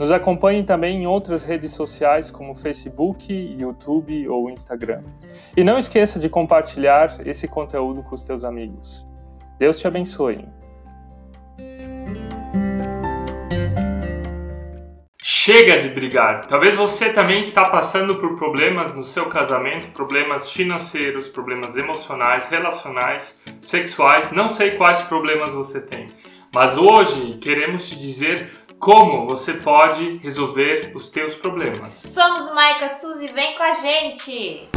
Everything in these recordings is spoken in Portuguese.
Nos acompanhe também em outras redes sociais como Facebook, YouTube ou Instagram. E não esqueça de compartilhar esse conteúdo com os teus amigos. Deus te abençoe. Chega de brigar. Talvez você também está passando por problemas no seu casamento, problemas financeiros, problemas emocionais, relacionais, sexuais. Não sei quais problemas você tem, mas hoje queremos te dizer como você pode resolver os teus problemas. Somos Maica Suzy, vem com a gente!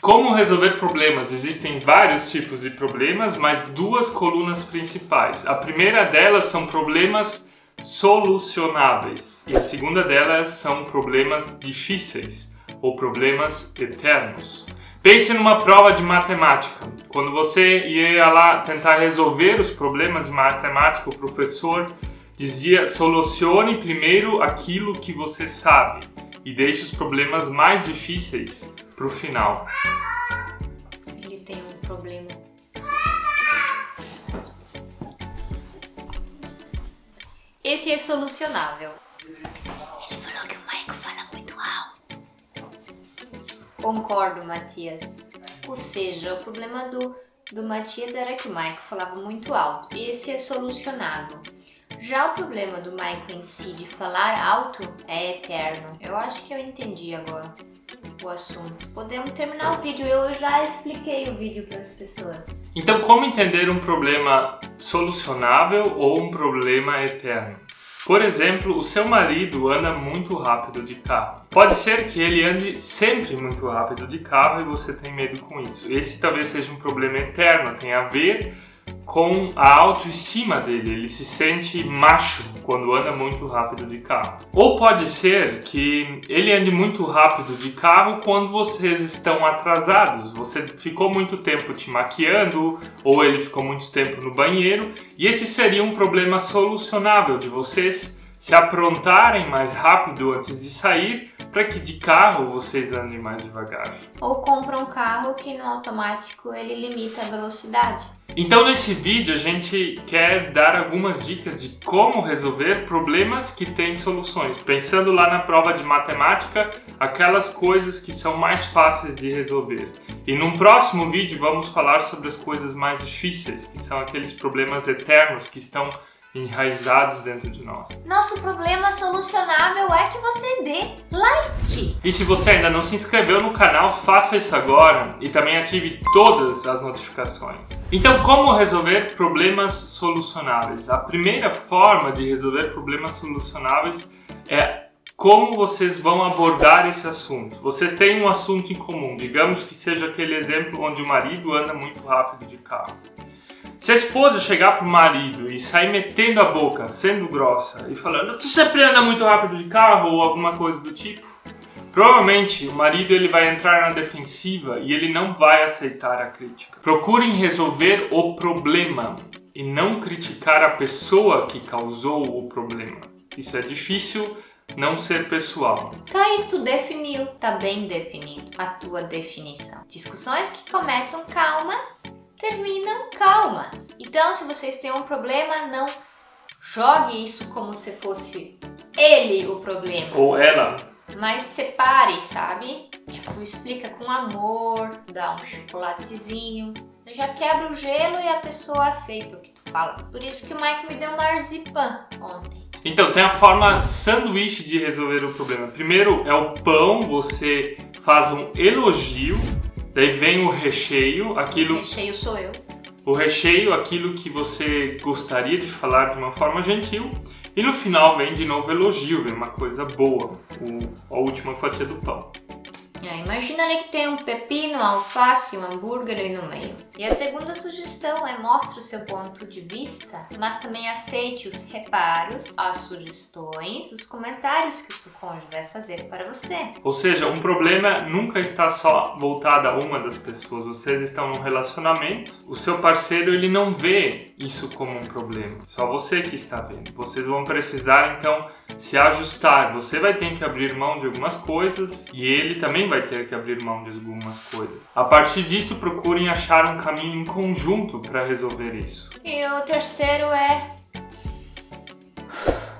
Como resolver problemas? Existem vários tipos de problemas, mas duas colunas principais. A primeira delas são problemas solucionáveis e a segunda delas são problemas difíceis ou problemas eternos. Pense numa prova de matemática. Quando você ia lá tentar resolver os problemas de matemática, o professor dizia: solucione primeiro aquilo que você sabe e deixe os problemas mais difíceis para o final. Ele tem um problema. Esse é solucionável. Concordo, Matias. Ou seja, o problema do, do Matias era que o Michael falava muito alto. Esse é solucionável. Já o problema do Michael em si de falar alto é eterno. Eu acho que eu entendi agora o assunto. Podemos terminar o vídeo. Eu já expliquei o vídeo para as pessoas. Então, como entender um problema solucionável ou um problema eterno? Por exemplo, o seu marido anda muito rápido de carro. Pode ser que ele ande sempre muito rápido de carro e você tem medo com isso. Esse talvez seja um problema eterno, tem a ver com a autoestima dele. Ele se sente macho quando anda muito rápido de carro. Ou pode ser que ele ande muito rápido de carro quando vocês estão atrasados. Você ficou muito tempo te maquiando, ou ele ficou muito tempo no banheiro, e esse seria um problema solucionável de vocês se aprontarem mais rápido antes de sair para que de carro vocês andem mais devagar. Ou compra um carro que no automático ele limita a velocidade. Então nesse vídeo a gente quer dar algumas dicas de como resolver problemas que têm soluções, pensando lá na prova de matemática, aquelas coisas que são mais fáceis de resolver. E num próximo vídeo vamos falar sobre as coisas mais difíceis, que são aqueles problemas eternos que estão enraizados dentro de nós. Nosso problema solucionável é que você dê like. E se você ainda não se inscreveu no canal, faça isso agora e também ative todas as notificações. Então, como resolver problemas solucionáveis? A primeira forma de resolver problemas solucionáveis é como vocês vão abordar esse assunto. Vocês têm um assunto em comum, digamos que seja aquele exemplo onde o marido anda muito rápido de carro. Se a esposa chegar pro marido e sair metendo a boca, sendo grossa e falando, tu sempre anda muito rápido de carro ou alguma coisa do tipo, provavelmente o marido ele vai entrar na defensiva e ele não vai aceitar a crítica. Procurem resolver o problema e não criticar a pessoa que causou o problema. Isso é difícil não ser pessoal. Tá aí, tu definiu, tá bem definido a tua definição. Discussões que começam calmas terminam calmas. Então, se vocês têm um problema, não jogue isso como se fosse ele o problema. Ou ela. Mas separe, sabe? Tipo, explica com amor, dá um chocolatezinho. Já quebra o gelo e a pessoa aceita o que tu fala. Por isso que o Mike me deu um marzipan ontem. Então, tem a forma sanduíche de resolver o problema. Primeiro é o pão, você faz um elogio Daí vem o recheio, aquilo. O recheio sou eu. O recheio, aquilo que você gostaria de falar de uma forma gentil. E no final vem de novo elogio, vem uma coisa boa, o, a última fatia do pão. É, imagina ali que tem um pepino, alface, um hambúrguer ali no meio. E a segunda sugestão é mostre o seu ponto de vista, mas também aceite os reparos, as sugestões, os comentários que o seu cônjuge vai fazer para você. Ou seja, um problema nunca está só voltado a uma das pessoas. Vocês estão num relacionamento, o seu parceiro ele não vê isso como um problema. Só você que está vendo. Vocês vão precisar então se ajustar. Você vai ter que abrir mão de algumas coisas e ele também vai ter que abrir mão de algumas coisas. A partir disso, procurem achar um caminho em conjunto para resolver isso. E o terceiro é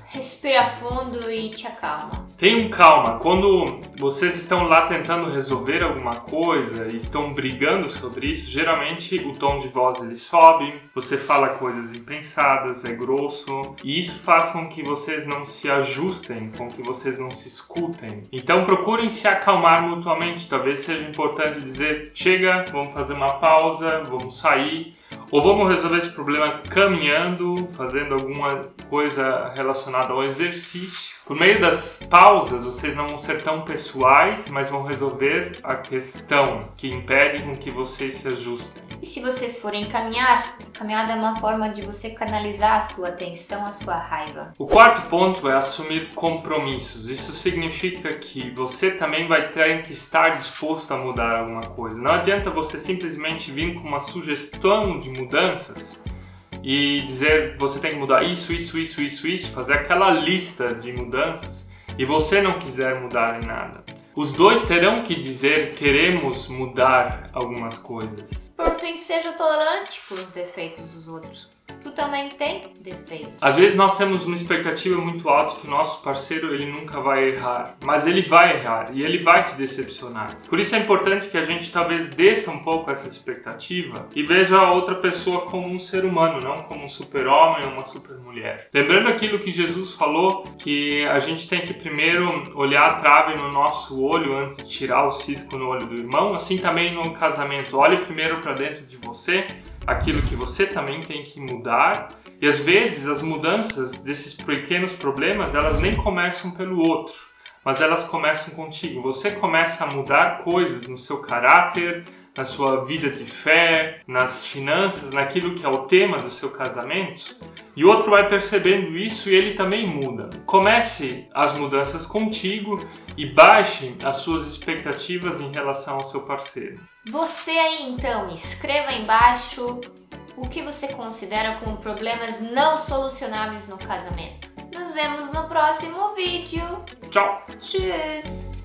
respira fundo e te acalma. Tenham calma, quando vocês estão lá tentando resolver alguma coisa e estão brigando sobre isso, geralmente o tom de voz ele sobe, você fala coisas impensadas, é grosso, e isso faz com que vocês não se ajustem, com que vocês não se escutem. Então procurem se acalmar mutuamente, talvez seja importante dizer: chega, vamos fazer uma pausa, vamos sair ou vamos resolver esse problema caminhando, fazendo alguma coisa relacionada ao exercício. Por meio das pausas, vocês não vão ser tão pessoais, mas vão resolver a questão que impede com que vocês se ajustem. E se vocês forem caminhar, caminhada é uma forma de você canalizar a sua atenção, a sua raiva. O quarto ponto é assumir compromissos. Isso significa que você também vai ter que estar disposto a mudar alguma coisa. Não adianta você simplesmente vir com uma sugestão de mudanças e dizer você tem que mudar isso, isso, isso, isso, isso, fazer aquela lista de mudanças e você não quiser mudar em nada. Os dois terão que dizer queremos mudar algumas coisas. Fim, seja tolerante com os defeitos dos outros tu também tem defeito. Às vezes nós temos uma expectativa muito alta que o nosso parceiro ele nunca vai errar, mas ele vai errar e ele vai te decepcionar. Por isso é importante que a gente talvez desça um pouco essa expectativa e veja a outra pessoa como um ser humano, não como um super-homem ou uma super-mulher. Lembrando aquilo que Jesus falou, que a gente tem que primeiro olhar a trave no nosso olho antes de tirar o cisco no olho do irmão, assim também no casamento. Olhe primeiro para dentro de você aquilo que você também tem que mudar. E às vezes as mudanças desses pequenos problemas, elas nem começam pelo outro, mas elas começam contigo. Você começa a mudar coisas no seu caráter, na sua vida de fé, nas finanças, naquilo que é o tema do seu casamento, e o outro vai percebendo isso e ele também muda. Comece as mudanças contigo e baixe as suas expectativas em relação ao seu parceiro. Você aí então, escreva embaixo o que você considera como problemas não solucionáveis no casamento. Nos vemos no próximo vídeo. Tchau! Tschüss!